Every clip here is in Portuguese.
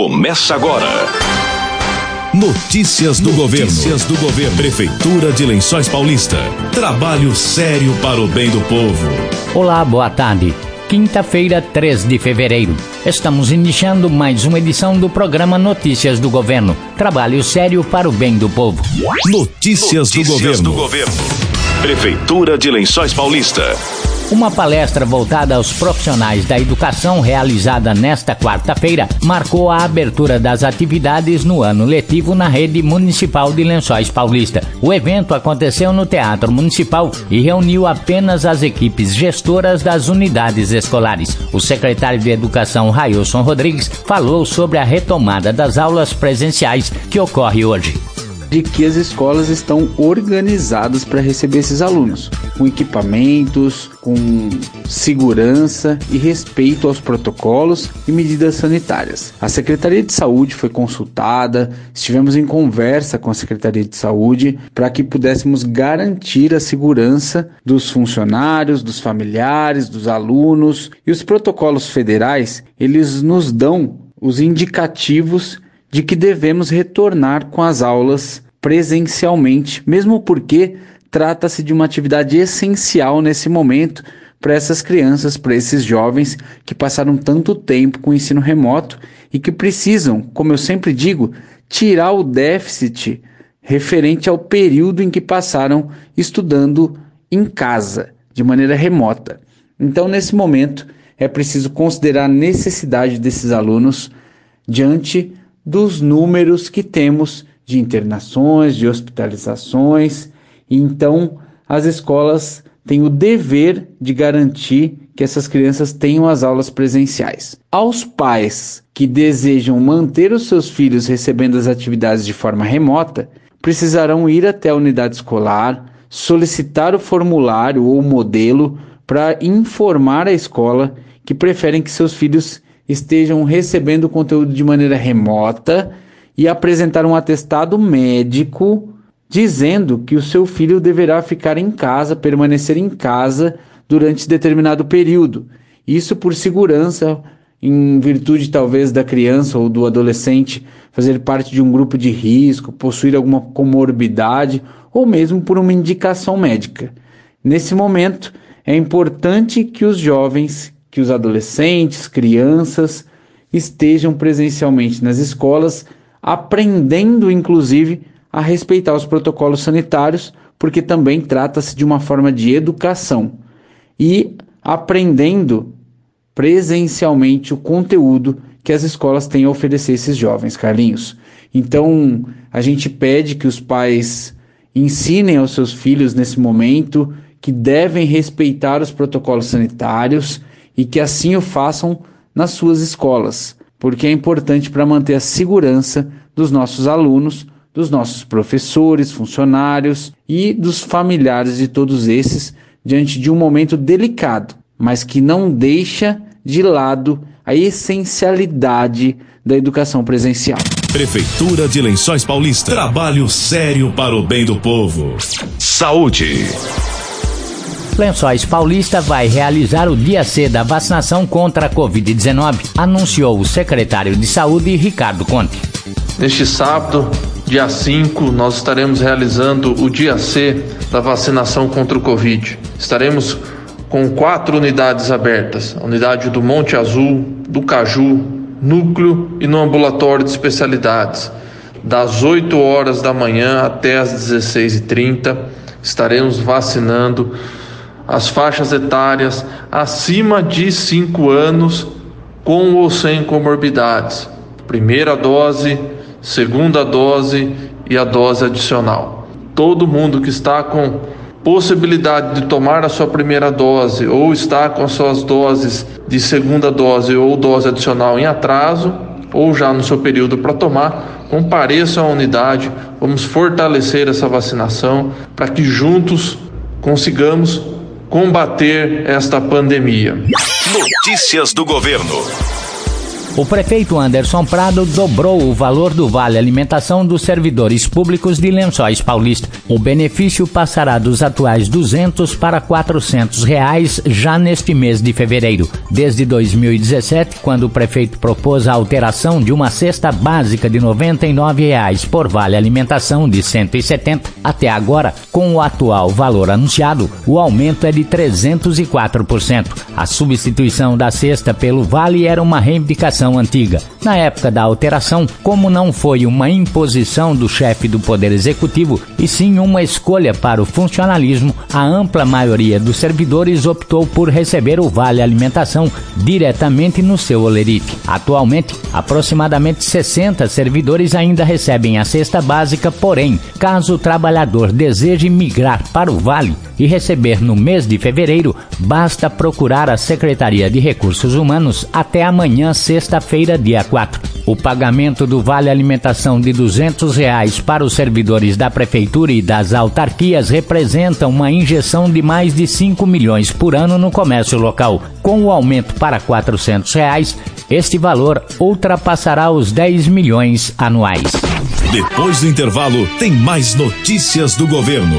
Começa agora. Notícias do governo. Notícias do governo. Prefeitura de Lençóis Paulista. Trabalho sério para o bem do povo. Olá, boa tarde. Quinta-feira, 3 de fevereiro. Estamos iniciando mais uma edição do programa Notícias do Governo. Trabalho sério para o bem do povo. Notícias, Notícias do, governo. do governo. Prefeitura de Lençóis Paulista. Uma palestra voltada aos profissionais da educação realizada nesta quarta-feira marcou a abertura das atividades no ano letivo na rede municipal de Lençóis Paulista. O evento aconteceu no Teatro Municipal e reuniu apenas as equipes gestoras das unidades escolares. O secretário de Educação, Railson Rodrigues, falou sobre a retomada das aulas presenciais que ocorre hoje de que as escolas estão organizadas para receber esses alunos, com equipamentos, com segurança e respeito aos protocolos e medidas sanitárias. A Secretaria de Saúde foi consultada, estivemos em conversa com a Secretaria de Saúde para que pudéssemos garantir a segurança dos funcionários, dos familiares, dos alunos e os protocolos federais, eles nos dão os indicativos de que devemos retornar com as aulas presencialmente, mesmo porque trata-se de uma atividade essencial nesse momento para essas crianças, para esses jovens que passaram tanto tempo com o ensino remoto e que precisam, como eu sempre digo, tirar o déficit referente ao período em que passaram estudando em casa, de maneira remota. Então, nesse momento, é preciso considerar a necessidade desses alunos diante dos números que temos de internações, de hospitalizações. Então, as escolas têm o dever de garantir que essas crianças tenham as aulas presenciais. Aos pais que desejam manter os seus filhos recebendo as atividades de forma remota, precisarão ir até a unidade escolar, solicitar o formulário ou modelo para informar a escola que preferem que seus filhos estejam recebendo o conteúdo de maneira remota e apresentar um atestado médico dizendo que o seu filho deverá ficar em casa, permanecer em casa durante determinado período. Isso por segurança, em virtude talvez da criança ou do adolescente fazer parte de um grupo de risco, possuir alguma comorbidade ou mesmo por uma indicação médica. Nesse momento, é importante que os jovens que os adolescentes, crianças estejam presencialmente nas escolas, aprendendo inclusive a respeitar os protocolos sanitários, porque também trata-se de uma forma de educação e aprendendo presencialmente o conteúdo que as escolas têm a oferecer a esses jovens, Carlinhos. Então, a gente pede que os pais ensinem aos seus filhos nesse momento que devem respeitar os protocolos sanitários e que assim o façam nas suas escolas, porque é importante para manter a segurança dos nossos alunos, dos nossos professores, funcionários e dos familiares de todos esses diante de um momento delicado, mas que não deixa de lado a essencialidade da educação presencial. Prefeitura de Lençóis Paulista. Trabalho sério para o bem do povo. Saúde. Lençóis Paulista vai realizar o dia C da vacinação contra a Covid-19, anunciou o secretário de Saúde, Ricardo Conte. Neste sábado, dia 5, nós estaremos realizando o dia C da vacinação contra o Covid. Estaremos com quatro unidades abertas: a unidade do Monte Azul, do Caju, núcleo e no ambulatório de especialidades. Das 8 horas da manhã até as 16h30, estaremos vacinando as faixas etárias acima de 5 anos com ou sem comorbidades. Primeira dose, segunda dose e a dose adicional. Todo mundo que está com possibilidade de tomar a sua primeira dose ou está com as suas doses de segunda dose ou dose adicional em atraso ou já no seu período para tomar, compareçam à unidade, vamos fortalecer essa vacinação para que juntos consigamos combater esta pandemia. Notícias do governo. O prefeito Anderson Prado dobrou o valor do Vale Alimentação dos servidores públicos de Lençóis Paulista. O benefício passará dos atuais 200 para 400 reais já neste mês de fevereiro. Desde 2017, quando o prefeito propôs a alteração de uma cesta básica de 99 reais por Vale Alimentação de 170, até agora, com o atual valor anunciado, o aumento é de 304%. A substituição da cesta pelo Vale era uma reivindicação antiga. Na época da alteração, como não foi uma imposição do chefe do Poder Executivo, e sim uma escolha para o funcionalismo, a ampla maioria dos servidores optou por receber o Vale Alimentação diretamente no seu olerite. Atualmente, aproximadamente 60 servidores ainda recebem a cesta básica, porém, caso o trabalhador deseje migrar para o Vale e receber no mês de fevereiro, basta procurar a Secretaria de Recursos Humanos até amanhã, sexta-feira, dia 4. O pagamento do Vale Alimentação de 200 reais para os servidores da Prefeitura e das autarquias representa uma injeção de mais de 5 milhões por ano no comércio local. Com o aumento para 400 reais, este valor ultrapassará os 10 milhões anuais. Depois do intervalo, tem mais notícias do governo.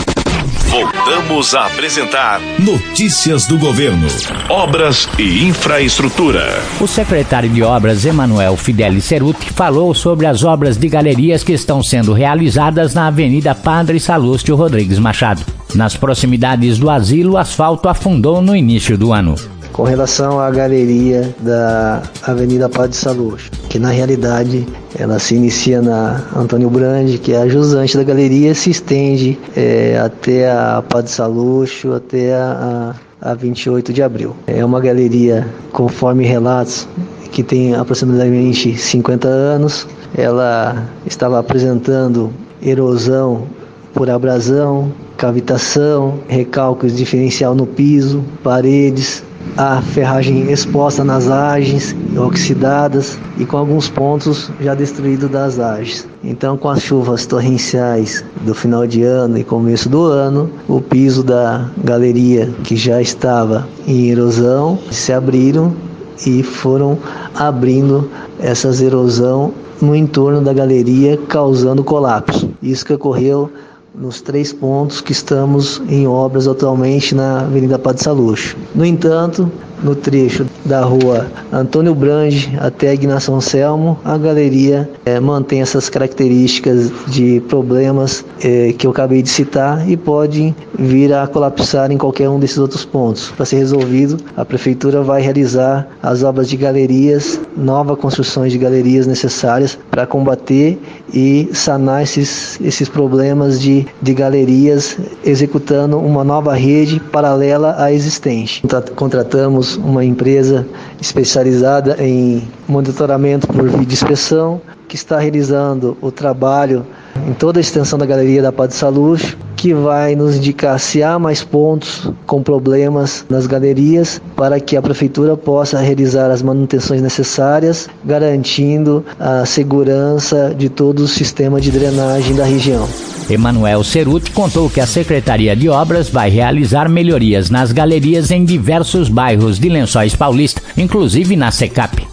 Voltamos a apresentar Notícias do Governo. Obras e Infraestrutura. O secretário de Obras, Emanuel Fidelis Ceruti, falou sobre as obras de galerias que estão sendo realizadas na Avenida Padre Salúcio Rodrigues Machado. Nas proximidades do asilo, o asfalto afundou no início do ano com relação à galeria da Avenida Padre Salus, que na realidade ela se inicia na Antônio Brandi, que é a jusante da galeria, se estende é, até a Padre Saluxo, até a, a 28 de abril. É uma galeria, conforme relatos, que tem aproximadamente 50 anos. Ela estava apresentando erosão por abrasão, cavitação, recálculos diferencial no piso, paredes, a ferragem exposta nas agens, oxidadas e com alguns pontos já destruídos das agens. Então, com as chuvas torrenciais do final de ano e começo do ano, o piso da galeria, que já estava em erosão, se abriram e foram abrindo essas erosão no entorno da galeria, causando colapso. Isso que ocorreu nos três pontos que estamos em obras atualmente na Avenida Padre Saluxo. No entanto, no trecho da rua Antônio Brange até Ignação Selmo, a galeria é, mantém essas características de problemas é, que eu acabei de citar e pode vir a colapsar em qualquer um desses outros pontos. Para ser resolvido, a prefeitura vai realizar as obras de galerias, novas construções de galerias necessárias para combater e sanar esses, esses problemas de, de galerias, executando uma nova rede paralela à existente. Contratamos uma empresa especializada em monitoramento por vídeo inspeção, que está realizando o trabalho em toda a extensão da galeria da Padre Saluz, que vai nos indicar se há mais pontos com problemas nas galerias para que a prefeitura possa realizar as manutenções necessárias, garantindo a segurança de todo o sistema de drenagem da região. Emanuel Ceruti contou que a Secretaria de Obras vai realizar melhorias nas galerias em diversos bairros de Lençóis Paulista, inclusive na Secap.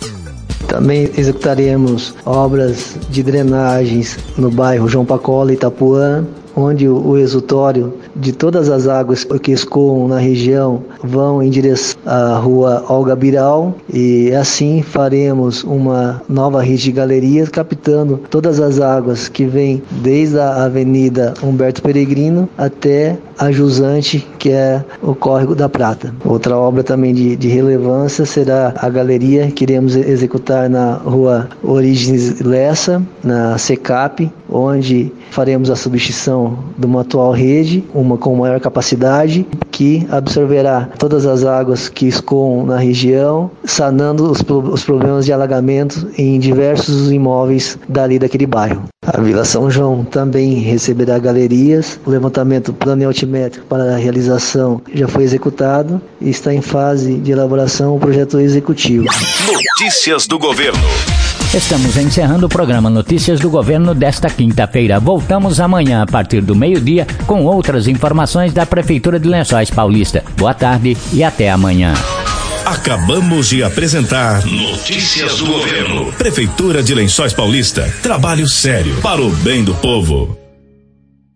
Também executaremos obras de drenagens no bairro João Pacola e Itapuã, onde o exutório de todas as águas que escoam na região vão em direção à rua Olga Biral e assim faremos uma nova rede de galerias captando todas as águas que vêm desde a Avenida Humberto Peregrino até a Jusante, que é o Córrego da Prata. Outra obra também de, de relevância será a galeria que iremos executar na rua Origens Lessa, na SECAP, onde faremos a substituição de uma atual rede, uma com maior capacidade, que absorverá todas as águas que escoam na região, sanando os, os problemas de alagamento em diversos imóveis dali daquele bairro. A Vila São João também receberá galerias. O levantamento plano altimétrico para a realização já foi executado e está em fase de elaboração o projeto executivo. Notícias do governo. Estamos encerrando o programa Notícias do Governo desta quinta-feira. Voltamos amanhã a partir do meio-dia com outras informações da Prefeitura de Lençóis Paulista. Boa tarde e até amanhã. Acabamos de apresentar Notícias do Governo. Prefeitura de Lençóis Paulista. Trabalho sério para o bem do povo.